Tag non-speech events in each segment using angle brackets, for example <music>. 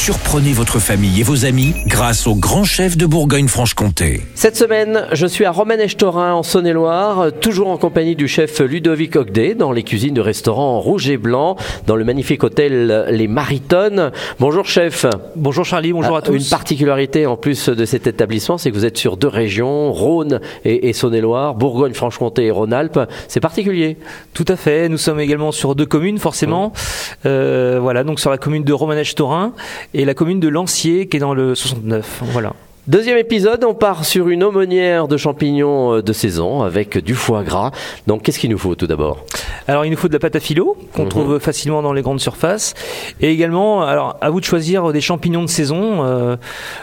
Surprenez votre famille et vos amis grâce au grand chef de Bourgogne-Franche-Comté. Cette semaine, je suis à Romanèche-Torin en Saône-et-Loire, toujours en compagnie du chef Ludovic Ogdet dans les cuisines du restaurant Rouge et Blanc, dans le magnifique hôtel Les Maritones. Bonjour chef. Bonjour Charlie, bonjour à Ah, tous. Une particularité en plus de cet établissement, c'est que vous êtes sur deux régions, Rhône et, et Saône-et-Loire, Bourgogne-Franche-Comté et Rhône-Alpes. C'est particulier. Tout à fait. Nous sommes également sur deux communes, forcément. Euh, voilà, donc sur la commune de Romanèche-Torin et la commune de Lancier, qui est dans le 69. Voilà. Deuxième épisode, on part sur une aumônière de champignons euh, de saison avec du foie gras. Donc qu'est-ce qu'il nous faut tout d'abord? Alors, il nous faut de la pâte à filo, qu'on Mhm. trouve facilement dans les grandes surfaces. Et également, alors, à vous de choisir des champignons de saison, euh,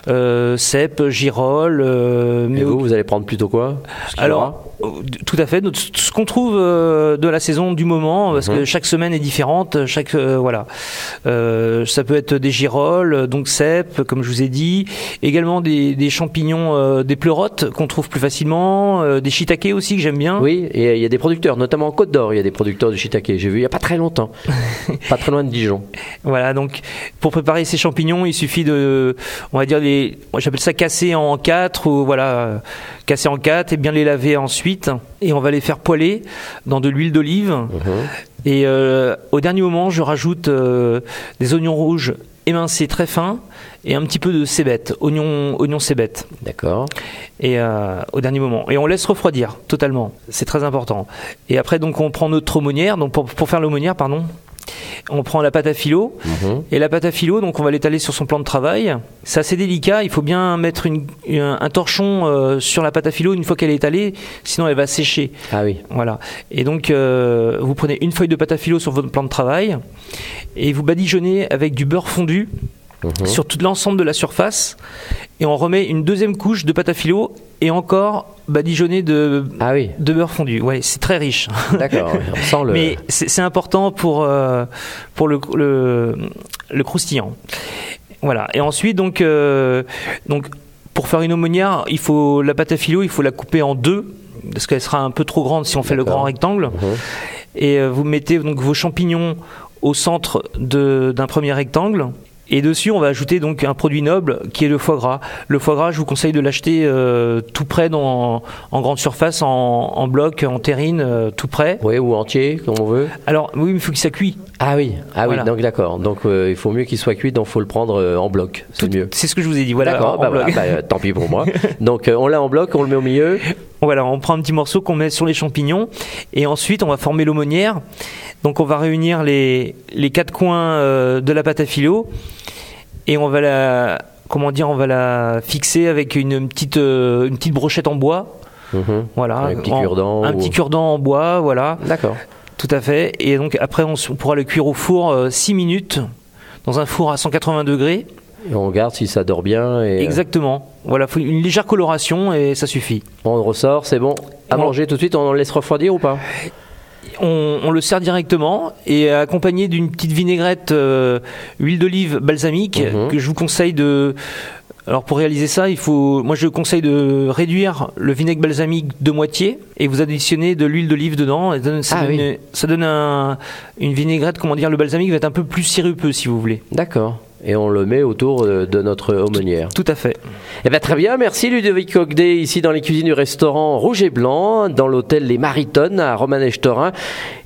euh, cèpes, girolles. euh, Et mais vous, vous allez prendre plutôt quoi? Alors, tout à fait. Notre- Ce qu'on trouve euh, de la saison du moment, parce Mhm. que chaque semaine est différente. Chaque euh, voilà, Euh, ça peut être des girolles, donc cèpes, comme je vous ai dit. Également des, des champignons, euh, des pleurotes qu'on trouve plus facilement, euh, des shiitake aussi que j'aime bien. Oui, et il y a des producteurs, notamment en Côte d'Or, il y a des producteurs de shiitake. J'ai vu il y a pas très longtemps, <laughs> pas très loin de Dijon. Voilà, donc pour préparer ces champignons, il suffit de, on va dire les, j'appelle ça casser en quatre ou voilà, casser en quatre et bien les laver ensuite. Et on va les faire poêler dans de l'huile d'olive. Et euh, au dernier moment, je rajoute euh, des oignons rouges émincés très fins et un petit peu de cébette, oignons, oignons cébette. D'accord. Et euh, au dernier moment. Et on laisse refroidir totalement. C'est très important. Et après, donc, on prend notre aumônière. Donc, pour, pour faire l'aumônière, pardon, on prend la pâte à filo. Mhm. Et la pâte à filo, donc on va l'étaler sur son plan de travail. C'est assez délicat. Il faut bien mettre une- un torchon euh, sur la pâte à filo une fois qu'elle est étalée, sinon elle va sécher. Ah oui. Voilà. Et donc euh, vous prenez une feuille de pâte à filo sur votre plan de travail et vous badigeonnez avec du beurre fondu Mhm. sur tout l'ensemble de la surface. Et on remet une deuxième couche de pâte à filo et encore badigeonné de, Ah oui. de beurre fondu. Ouais, c'est très riche. <laughs> D'accord. On sent le. Mais c'est important pour, euh, pour le, le, le croustillant. Voilà. Et ensuite, donc, euh, donc, pour faire une aumônière, il faut la pâte à filo, il faut la couper en deux parce qu'elle sera un peu trop grande si on fait le grand rectangle. Mhm. Et euh, vous mettez donc vos champignons au centre d'un premier rectangle. Et dessus, on va ajouter donc un produit noble qui est le foie gras. Le foie gras, je vous conseille de l'acheter euh, tout près dans, en grande surface, en, en bloc, en terrine, euh, tout près. Oui, ou entier, comme on veut. Alors oui, mais il faut que ça cuit. Ah oui. Ah Voilà. oui. Donc d'accord. Donc euh, il faut mieux qu'il soit cuit, donc faut le prendre euh, en bloc. C'est mieux. C'est ce que je vous ai dit. Voilà. D'accord. Bah, voilà. Bah, euh, tant pis pour moi. <laughs> Donc euh, on l'a en bloc, on le met au milieu. Voilà, on prend un petit morceau qu'on met sur les champignons et ensuite on va former l'aumônière. Donc on va réunir les, les quatre coins euh, de la pâte à filo et on va la comment dire, on va la fixer avec une petite euh, une petite brochette en bois. Mhm. Voilà, Un petit En- cure-dent un ou- petit cure-dent en bois, voilà, D'accord. tout à fait. Et donc après on, pourra le cuire au four 6 minutes dans un four à 180 degrés. Et on regarde si ça dort bien et euh, Exactement. Voilà, faut une légère coloration et ça suffit. on ressort, c'est bon. À On- manger tout de suite, on le laisse refroidir ou pas? On, on le sert directement et accompagné d'une petite vinaigrette euh, huile d'olive balsamique Mhm. que je vous conseille de. Alors pour réaliser ça, il faut, moi je conseille de réduire le vinaigre balsamique de moitié et vous additionnez de l'huile d'olive dedans. Et ça Ah donne, oui. ça donne un- une vinaigrette, comment dire, le balsamique va être un peu plus sirupeux si vous voulez. D'accord. Et on le met autour euh, de notre aumônière. Tout à fait. Eh bien, très bien, merci Ludovic Ogdet, ici dans les cuisines du restaurant Rouge et Blanc, dans l'hôtel Les Maritones à Romanèche-Torin.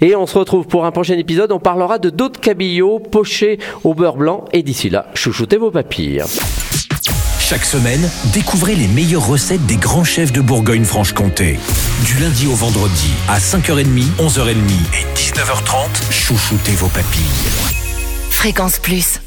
Et on se retrouve pour un prochain épisode. On parlera de d'autres cabillots pochés au beurre blanc. Et d'ici là, chouchoutez vos papilles. Chaque semaine, découvrez les meilleures recettes des grands chefs de Bourgogne-Franche-Comté. Du lundi au vendredi, à 5h30, 11h30 et 19h30, chouchoutez vos papilles. Fréquence Plus.